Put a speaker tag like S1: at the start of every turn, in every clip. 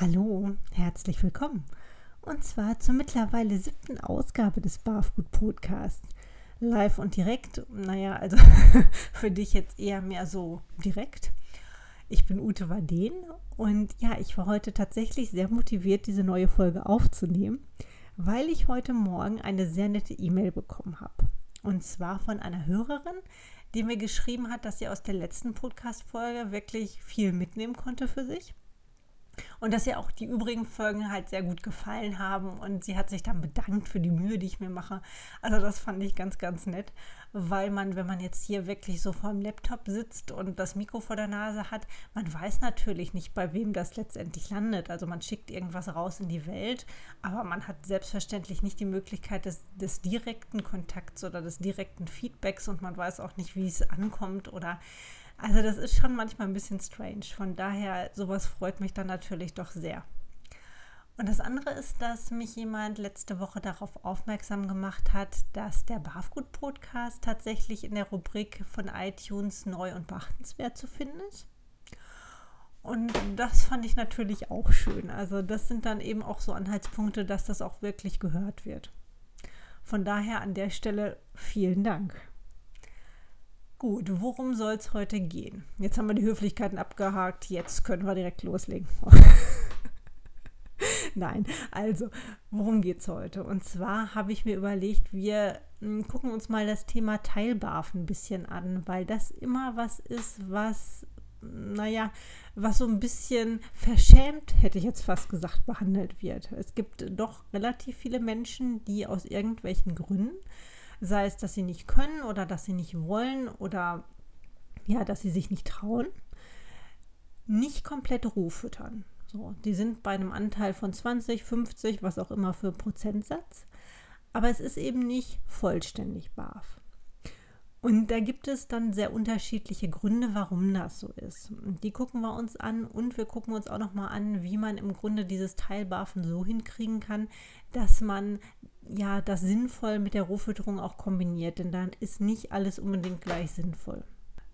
S1: Hallo, herzlich willkommen. Und zwar zur mittlerweile siebten Ausgabe des Barfood Podcasts. Live und direkt, naja, also für dich jetzt eher mehr so direkt. Ich bin Ute Waden und ja, ich war heute tatsächlich sehr motiviert, diese neue Folge aufzunehmen, weil ich heute Morgen eine sehr nette E-Mail bekommen habe. Und zwar von einer Hörerin, die mir geschrieben hat, dass sie aus der letzten Podcast-Folge wirklich viel mitnehmen konnte für sich und dass ihr auch die übrigen Folgen halt sehr gut gefallen haben und sie hat sich dann bedankt für die Mühe, die ich mir mache. Also das fand ich ganz, ganz nett, weil man, wenn man jetzt hier wirklich so vor dem Laptop sitzt und das Mikro vor der Nase hat, man weiß natürlich nicht, bei wem das letztendlich landet. Also man schickt irgendwas raus in die Welt, aber man hat selbstverständlich nicht die Möglichkeit des, des direkten Kontakts oder des direkten Feedbacks und man weiß auch nicht, wie es ankommt oder also das ist schon manchmal ein bisschen strange. Von daher, sowas freut mich dann natürlich doch sehr. Und das andere ist, dass mich jemand letzte Woche darauf aufmerksam gemacht hat, dass der Barfgut Podcast tatsächlich in der Rubrik von iTunes neu und beachtenswert zu finden ist. Und das fand ich natürlich auch schön. Also das sind dann eben auch so Anhaltspunkte, dass das auch wirklich gehört wird. Von daher an der Stelle vielen Dank. Gut, worum soll es heute gehen? Jetzt haben wir die Höflichkeiten abgehakt, jetzt können wir direkt loslegen. Nein, also, worum geht es heute? Und zwar habe ich mir überlegt, wir hm, gucken uns mal das Thema Teilbarf ein bisschen an, weil das immer was ist, was, naja, was so ein bisschen verschämt, hätte ich jetzt fast gesagt, behandelt wird. Es gibt doch relativ viele Menschen, die aus irgendwelchen Gründen sei es, dass sie nicht können oder dass sie nicht wollen oder ja, dass sie sich nicht trauen, nicht komplett Roh füttern. So, die sind bei einem Anteil von 20, 50, was auch immer für Prozentsatz, aber es ist eben nicht vollständig BAF. Und da gibt es dann sehr unterschiedliche Gründe, warum das so ist. Die gucken wir uns an und wir gucken uns auch nochmal an, wie man im Grunde dieses Teilbarfen so hinkriegen kann, dass man ja das sinnvoll mit der Rohfütterung auch kombiniert, denn dann ist nicht alles unbedingt gleich sinnvoll.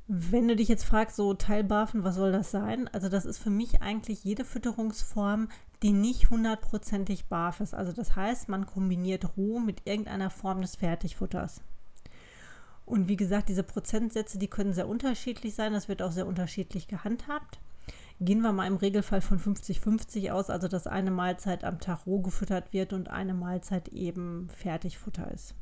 S1: Wenn du dich jetzt fragst, so Teilbarfen, was soll das sein? Also das ist für mich eigentlich jede Fütterungsform, die nicht hundertprozentig barf ist. Also das heißt, man kombiniert roh mit irgendeiner Form des Fertigfutters. Und wie gesagt, diese Prozentsätze, die können sehr unterschiedlich sein. Das wird auch sehr unterschiedlich gehandhabt. Gehen wir mal im Regelfall von 50-50 aus, also dass eine Mahlzeit am Tag roh gefüttert wird und eine Mahlzeit eben Fertigfutter ist.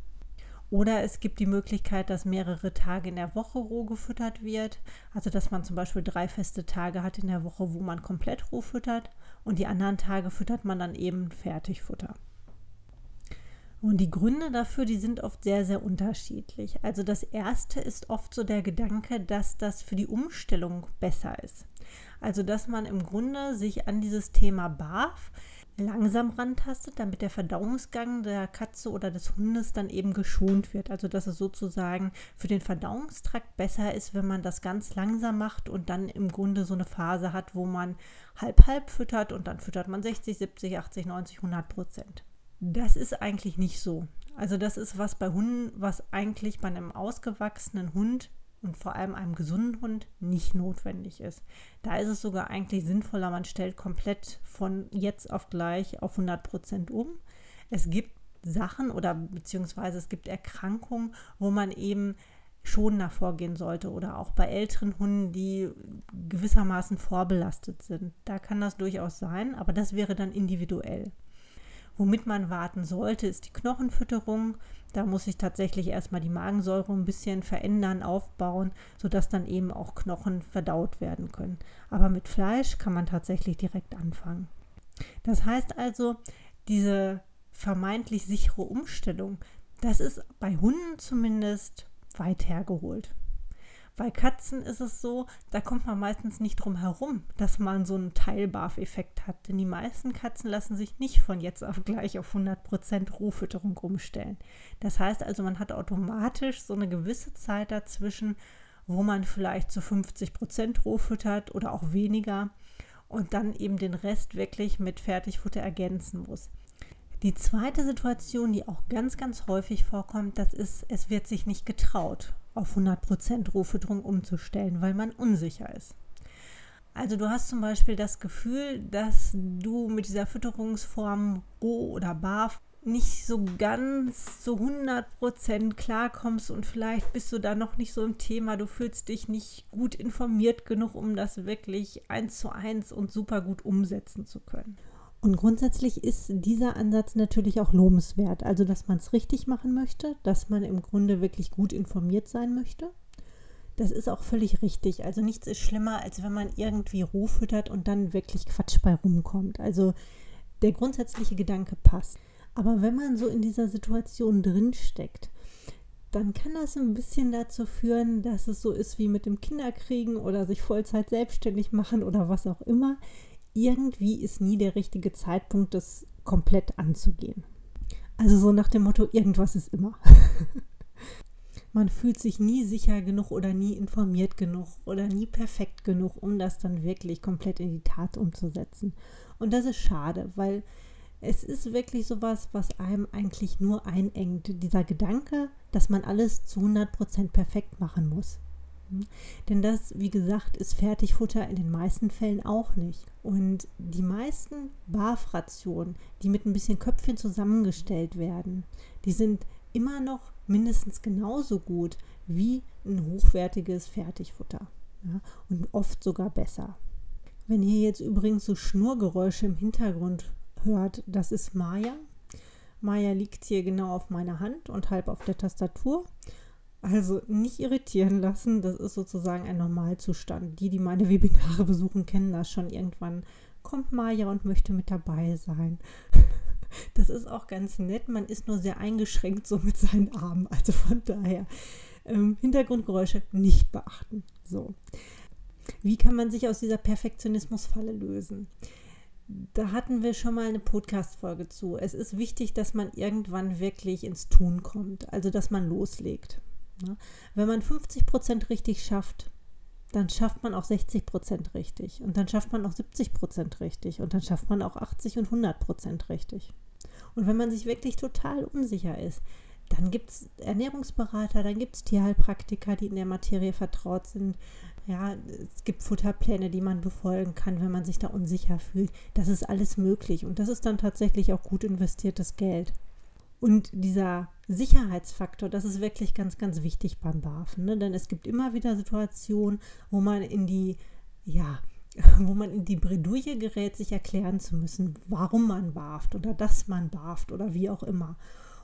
S1: Oder es gibt die Möglichkeit, dass mehrere Tage in der Woche roh gefüttert wird. Also dass man zum Beispiel drei feste Tage hat in der Woche, wo man komplett roh füttert und die anderen Tage füttert man dann eben Fertigfutter. Und die Gründe dafür, die sind oft sehr, sehr unterschiedlich. Also das erste ist oft so der Gedanke, dass das für die Umstellung besser ist. Also dass man im Grunde sich an dieses Thema BAF langsam rantastet, damit der Verdauungsgang der Katze oder des Hundes dann eben geschont wird. Also dass es sozusagen für den Verdauungstrakt besser ist, wenn man das ganz langsam macht und dann im Grunde so eine Phase hat, wo man halb halb füttert und dann füttert man 60, 70, 80, 90, 100 Prozent. Das ist eigentlich nicht so. Also das ist was bei Hunden, was eigentlich bei einem ausgewachsenen Hund und vor allem einem gesunden Hund nicht notwendig ist. Da ist es sogar eigentlich sinnvoller, man stellt komplett von jetzt auf gleich auf 100 Prozent um. Es gibt Sachen oder beziehungsweise es gibt Erkrankungen, wo man eben schonender vorgehen sollte oder auch bei älteren Hunden, die gewissermaßen vorbelastet sind. Da kann das durchaus sein, aber das wäre dann individuell. Womit man warten sollte, ist die Knochenfütterung. Da muss sich tatsächlich erstmal die Magensäure ein bisschen verändern, aufbauen, sodass dann eben auch Knochen verdaut werden können. Aber mit Fleisch kann man tatsächlich direkt anfangen. Das heißt also, diese vermeintlich sichere Umstellung, das ist bei Hunden zumindest weit hergeholt. Bei Katzen ist es so, da kommt man meistens nicht drum herum, dass man so einen Teilbarf-Effekt hat. Denn die meisten Katzen lassen sich nicht von jetzt auf gleich auf 100% Rohfütterung umstellen. Das heißt also, man hat automatisch so eine gewisse Zeit dazwischen, wo man vielleicht zu 50% roh füttert oder auch weniger und dann eben den Rest wirklich mit Fertigfutter ergänzen muss. Die zweite Situation, die auch ganz, ganz häufig vorkommt, das ist, es wird sich nicht getraut, auf 100% Rohfütterung umzustellen, weil man unsicher ist. Also du hast zum Beispiel das Gefühl, dass du mit dieser Fütterungsform Roh oder Barf nicht so ganz zu 100% klarkommst und vielleicht bist du da noch nicht so im Thema, du fühlst dich nicht gut informiert genug, um das wirklich eins zu eins und super gut umsetzen zu können. Und grundsätzlich ist dieser Ansatz natürlich auch lobenswert, also dass man es richtig machen möchte, dass man im Grunde wirklich gut informiert sein möchte. Das ist auch völlig richtig. Also nichts ist schlimmer, als wenn man irgendwie roh füttert und dann wirklich Quatsch bei rumkommt. Also der grundsätzliche Gedanke passt. Aber wenn man so in dieser Situation drin steckt, dann kann das ein bisschen dazu führen, dass es so ist wie mit dem Kinderkriegen oder sich Vollzeit selbstständig machen oder was auch immer. Irgendwie ist nie der richtige Zeitpunkt, das komplett anzugehen. Also so nach dem Motto, irgendwas ist immer. Man fühlt sich nie sicher genug oder nie informiert genug oder nie perfekt genug, um das dann wirklich komplett in die Tat umzusetzen. Und das ist schade, weil es ist wirklich sowas, was einem eigentlich nur einengt. Dieser Gedanke, dass man alles zu 100% perfekt machen muss. Denn das, wie gesagt, ist Fertigfutter in den meisten Fällen auch nicht. Und die meisten Barfrationen, die mit ein bisschen Köpfchen zusammengestellt werden, die sind immer noch mindestens genauso gut wie ein hochwertiges Fertigfutter. Ja? Und oft sogar besser. Wenn ihr jetzt übrigens so Schnurgeräusche im Hintergrund hört, das ist Maya. Maya liegt hier genau auf meiner Hand und halb auf der Tastatur. Also nicht irritieren lassen, das ist sozusagen ein Normalzustand. Die, die meine Webinare besuchen, kennen das schon. Irgendwann kommt Maya und möchte mit dabei sein. Das ist auch ganz nett. Man ist nur sehr eingeschränkt so mit seinen Armen. Also von daher ähm, Hintergrundgeräusche nicht beachten. So. Wie kann man sich aus dieser Perfektionismusfalle lösen? da hatten wir schon mal eine Podcast-Folge zu. Es ist wichtig, dass man irgendwann wirklich ins Tun kommt, also dass man loslegt. Ne? Wenn man 50 Prozent richtig schafft, dann schafft man auch 60 Prozent richtig und dann schafft man auch 70 Prozent richtig und dann schafft man auch 80 und 100 Prozent richtig. Und wenn man sich wirklich total unsicher ist, dann gibt es Ernährungsberater, dann gibt es Tierheilpraktiker, die in der Materie vertraut sind. Ja, es gibt Futterpläne, die man befolgen kann, wenn man sich da unsicher fühlt. Das ist alles möglich und das ist dann tatsächlich auch gut investiertes Geld. Und dieser Sicherheitsfaktor, das ist wirklich ganz, ganz wichtig beim Barfen. Ne? Denn es gibt immer wieder Situationen, wo man in die, ja, wo man in die Bredouille gerät, sich erklären zu müssen, warum man barft oder dass man barft oder wie auch immer.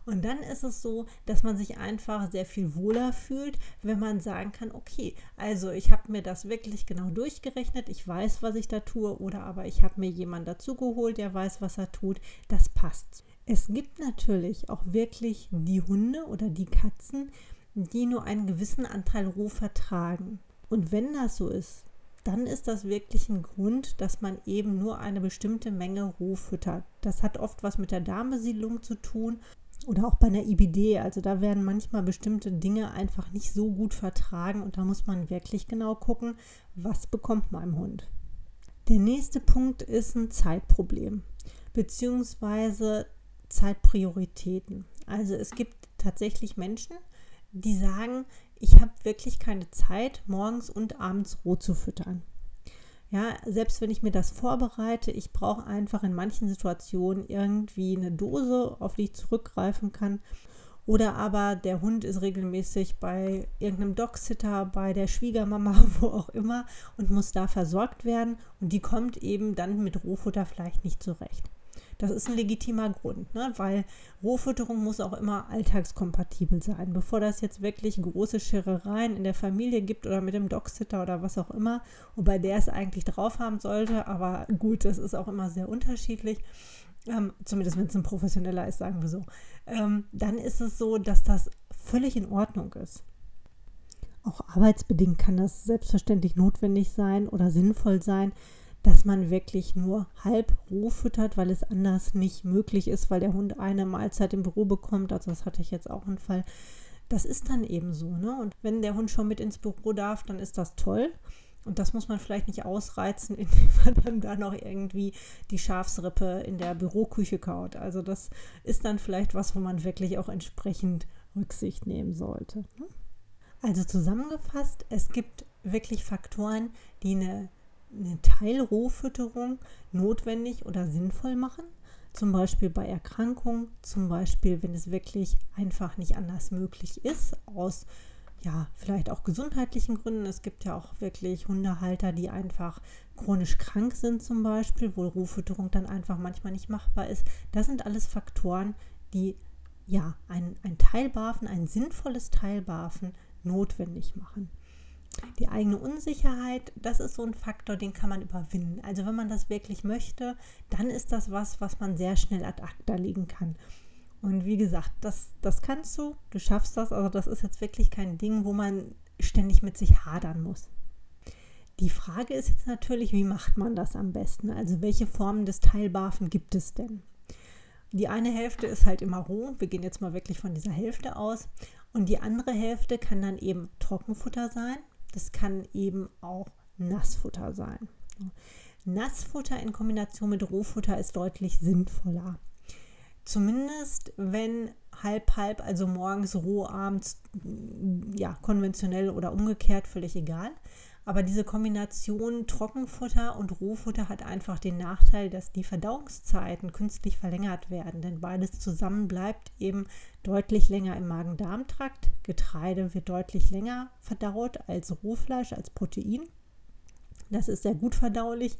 S1: Und dann ist es so, dass man sich einfach sehr viel wohler fühlt, wenn man sagen kann, okay, also ich habe mir das wirklich genau durchgerechnet, ich weiß, was ich da tue, oder aber ich habe mir jemanden dazugeholt, der weiß, was er tut, das passt. Es gibt natürlich auch wirklich die Hunde oder die Katzen, die nur einen gewissen Anteil roh vertragen. Und wenn das so ist, dann ist das wirklich ein Grund, dass man eben nur eine bestimmte Menge roh füttert. Das hat oft was mit der Darmbesiedlung zu tun oder auch bei einer IBD, also da werden manchmal bestimmte Dinge einfach nicht so gut vertragen und da muss man wirklich genau gucken, was bekommt mein Hund. Der nächste Punkt ist ein Zeitproblem beziehungsweise Zeitprioritäten. Also es gibt tatsächlich Menschen, die sagen, ich habe wirklich keine Zeit, morgens und abends roh zu füttern. Ja, selbst wenn ich mir das vorbereite, ich brauche einfach in manchen Situationen irgendwie eine Dose, auf die ich zurückgreifen kann. Oder aber der Hund ist regelmäßig bei irgendeinem Dogsitter, bei der Schwiegermama, wo auch immer und muss da versorgt werden. Und die kommt eben dann mit Rohfutter vielleicht nicht zurecht. Das ist ein legitimer Grund, ne? weil Rohfütterung muss auch immer alltagskompatibel sein. Bevor das jetzt wirklich große Scherereien in der Familie gibt oder mit dem Dogsitter oder was auch immer, wobei der es eigentlich drauf haben sollte, aber gut, das ist auch immer sehr unterschiedlich. Ähm, zumindest wenn es ein professioneller ist, sagen wir so, ähm, dann ist es so, dass das völlig in Ordnung ist. Auch arbeitsbedingt kann das selbstverständlich notwendig sein oder sinnvoll sein, dass man wirklich nur halb roh füttert, weil es anders nicht möglich ist, weil der Hund eine Mahlzeit im Büro bekommt. Also das hatte ich jetzt auch einen Fall. Das ist dann eben so. Ne? Und wenn der Hund schon mit ins Büro darf, dann ist das toll. Und das muss man vielleicht nicht ausreizen, indem man dann da noch irgendwie die Schafsrippe in der Büroküche kaut. Also das ist dann vielleicht was, wo man wirklich auch entsprechend Rücksicht nehmen sollte. Ne? Also zusammengefasst, es gibt wirklich Faktoren, die eine eine Teilrohfütterung notwendig oder sinnvoll machen. Zum Beispiel bei Erkrankungen, zum Beispiel, wenn es wirklich einfach nicht anders möglich ist, aus ja, vielleicht auch gesundheitlichen Gründen. Es gibt ja auch wirklich Hundehalter, die einfach chronisch krank sind zum Beispiel, wo Rohfütterung dann einfach manchmal nicht machbar ist. Das sind alles Faktoren, die ja ein, ein Teilbarfen, ein sinnvolles Teilbarfen notwendig machen. Die eigene Unsicherheit, das ist so ein Faktor, den kann man überwinden. Also wenn man das wirklich möchte, dann ist das was, was man sehr schnell ad acta legen kann. Und wie gesagt, das, das kannst du, du schaffst das. Also das ist jetzt wirklich kein Ding, wo man ständig mit sich hadern muss. Die Frage ist jetzt natürlich, wie macht man das am besten? Also welche Formen des Teilbarfen gibt es denn? Die eine Hälfte ist halt immer roh. Wir gehen jetzt mal wirklich von dieser Hälfte aus. Und die andere Hälfte kann dann eben Trockenfutter sein. Das kann eben auch Nassfutter sein. Nassfutter in Kombination mit Rohfutter ist deutlich sinnvoller. Zumindest wenn halb halb, also morgens roh, abends ja konventionell oder umgekehrt, völlig egal. Aber diese Kombination Trockenfutter und Rohfutter hat einfach den Nachteil, dass die Verdauungszeiten künstlich verlängert werden, denn beides zusammen bleibt eben deutlich länger im Magen-Darm-Trakt. Getreide wird deutlich länger verdaut als Rohfleisch, als Protein. Das ist sehr gut verdaulich.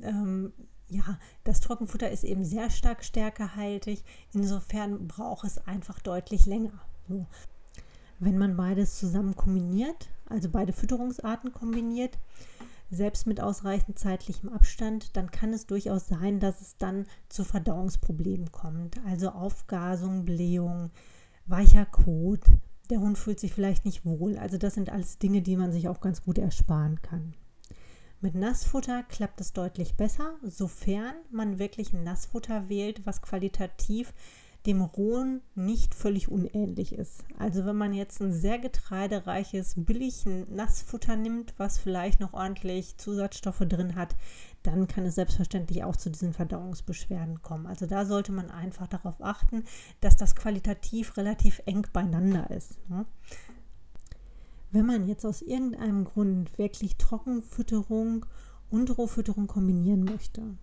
S1: Ähm, ja, das Trockenfutter ist eben sehr stark stärkehaltig. Insofern braucht es einfach deutlich länger. So. Wenn man beides zusammen kombiniert, also beide Fütterungsarten kombiniert, selbst mit ausreichend zeitlichem Abstand, dann kann es durchaus sein, dass es dann zu Verdauungsproblemen kommt. Also Aufgasung, Blähung, weicher Kot, der Hund fühlt sich vielleicht nicht wohl. Also das sind alles Dinge, die man sich auch ganz gut ersparen kann. Mit Nassfutter klappt es deutlich besser, sofern man wirklich ein Nassfutter wählt, was qualitativ dem rohen nicht völlig unähnlich ist. Also wenn man jetzt ein sehr getreidereiches, billig Nassfutter nimmt, was vielleicht noch ordentlich Zusatzstoffe drin hat, dann kann es selbstverständlich auch zu diesen Verdauungsbeschwerden kommen. Also da sollte man einfach darauf achten, dass das qualitativ relativ eng beieinander ist. Ne? Wenn man jetzt aus irgendeinem Grund wirklich Trockenfütterung und Rohfütterung kombinieren möchte,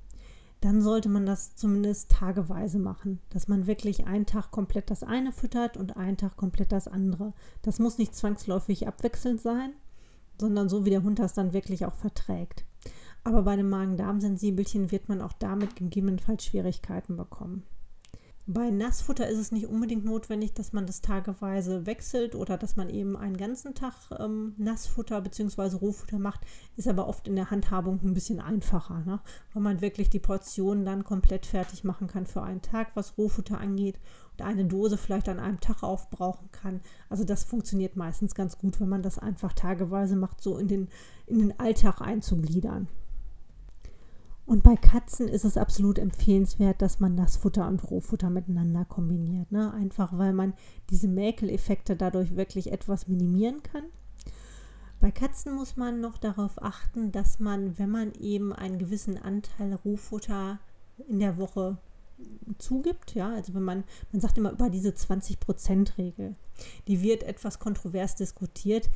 S1: dann sollte man das zumindest tageweise machen, dass man wirklich einen Tag komplett das eine füttert und einen Tag komplett das andere. Das muss nicht zwangsläufig abwechselnd sein, sondern so wie der Hund das dann wirklich auch verträgt. Aber bei dem Magen-Darm-Sensibelchen wird man auch damit gegebenenfalls Schwierigkeiten bekommen. Bei Nassfutter ist es nicht unbedingt notwendig, dass man das tageweise wechselt oder dass man eben einen ganzen Tag ähm, Nassfutter bzw. Rohfutter macht, ist aber oft in der Handhabung ein bisschen einfacher, ne? weil man wirklich die Portionen dann komplett fertig machen kann für einen Tag, was Rohfutter angeht und eine Dose vielleicht an einem Tag aufbrauchen kann. Also das funktioniert meistens ganz gut, wenn man das einfach tageweise macht, so in den, in den Alltag einzugliedern. Und bei Katzen ist es absolut empfehlenswert, dass man Nassfutter und Rohfutter miteinander kombiniert. Ne? Einfach weil man diese Mäkeleffekte dadurch wirklich etwas minimieren kann. Bei Katzen muss man noch darauf achten, dass man, wenn man eben einen gewissen Anteil Rohfutter in der Woche zugibt, ja, also wenn man, man sagt immer über diese 20%-Regel, die wird etwas kontrovers diskutiert.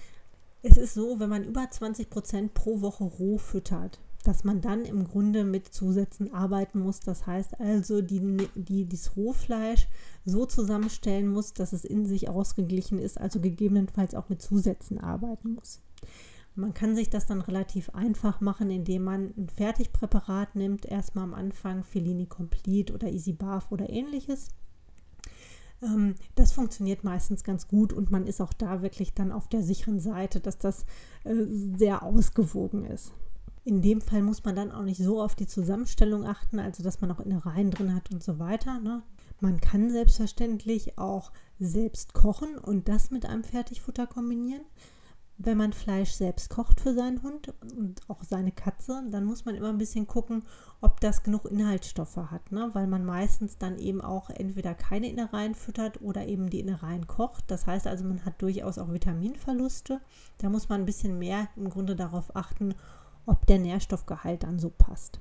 S1: Es ist so, wenn man über 20% pro Woche roh füttert, dass man dann im Grunde mit Zusätzen arbeiten muss. Das heißt also, die, die, das Rohfleisch so zusammenstellen muss, dass es in sich ausgeglichen ist, also gegebenenfalls auch mit Zusätzen arbeiten muss. Man kann sich das dann relativ einfach machen, indem man ein Fertigpräparat nimmt, erstmal am Anfang Fellini Complete oder Easy Barf oder ähnliches. Ähm, das funktioniert meistens ganz gut und man ist auch da wirklich dann auf der sicheren Seite, dass das äh, sehr ausgewogen ist. In dem Fall muss man dann auch nicht so auf die Zusammenstellung achten, also dass man auch Innereien drin hat und so weiter. Ne? Man kann selbstverständlich auch selbst kochen und das mit einem Fertigfutter kombinieren. Wenn man Fleisch selbst kocht für seinen Hund und auch seine Katze, dann muss man immer ein bisschen gucken, ob das genug Inhaltsstoffe hat, ne? weil man meistens dann eben auch entweder keine Innereien füttert oder eben die Innereien kocht. Das heißt also, man hat durchaus auch Vitaminverluste. Da muss man ein bisschen mehr im Grunde darauf achten, ob der Nährstoffgehalt dann so passt.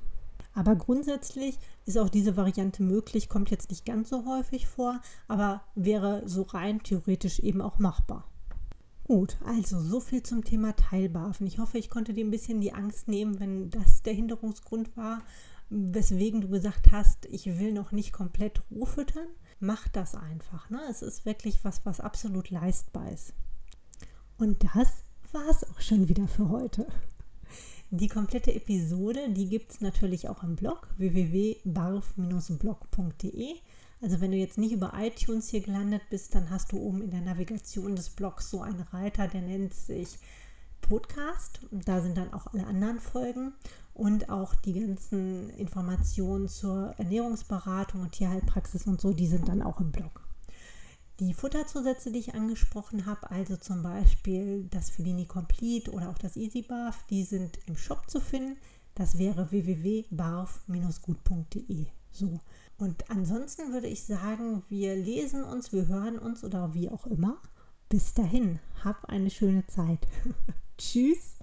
S1: Aber grundsätzlich ist auch diese Variante möglich, kommt jetzt nicht ganz so häufig vor, aber wäre so rein theoretisch eben auch machbar. Gut, also so viel zum Thema Teilbarfen. Ich hoffe, ich konnte dir ein bisschen die Angst nehmen, wenn das der Hinderungsgrund war, weswegen du gesagt hast, ich will noch nicht komplett Ruhe füttern. Mach das einfach. Ne? Es ist wirklich was, was absolut leistbar ist. Und das war es auch schon wieder für heute. Die komplette Episode, die gibt es natürlich auch im Blog www.barf-blog.de. Also wenn du jetzt nicht über iTunes hier gelandet bist, dann hast du oben in der Navigation des Blogs so einen Reiter, der nennt sich Podcast. Da sind dann auch alle anderen Folgen und auch die ganzen Informationen zur Ernährungsberatung und Tierheilpraxis und so, die sind dann auch im Blog. Die Futterzusätze, die ich angesprochen habe, also zum Beispiel das Felini Complete oder auch das Easy Barf, die sind im Shop zu finden. Das wäre www.barf-gut.de. So. Und ansonsten würde ich sagen, wir lesen uns, wir hören uns oder wie auch immer. Bis dahin, hab eine schöne Zeit. Tschüss.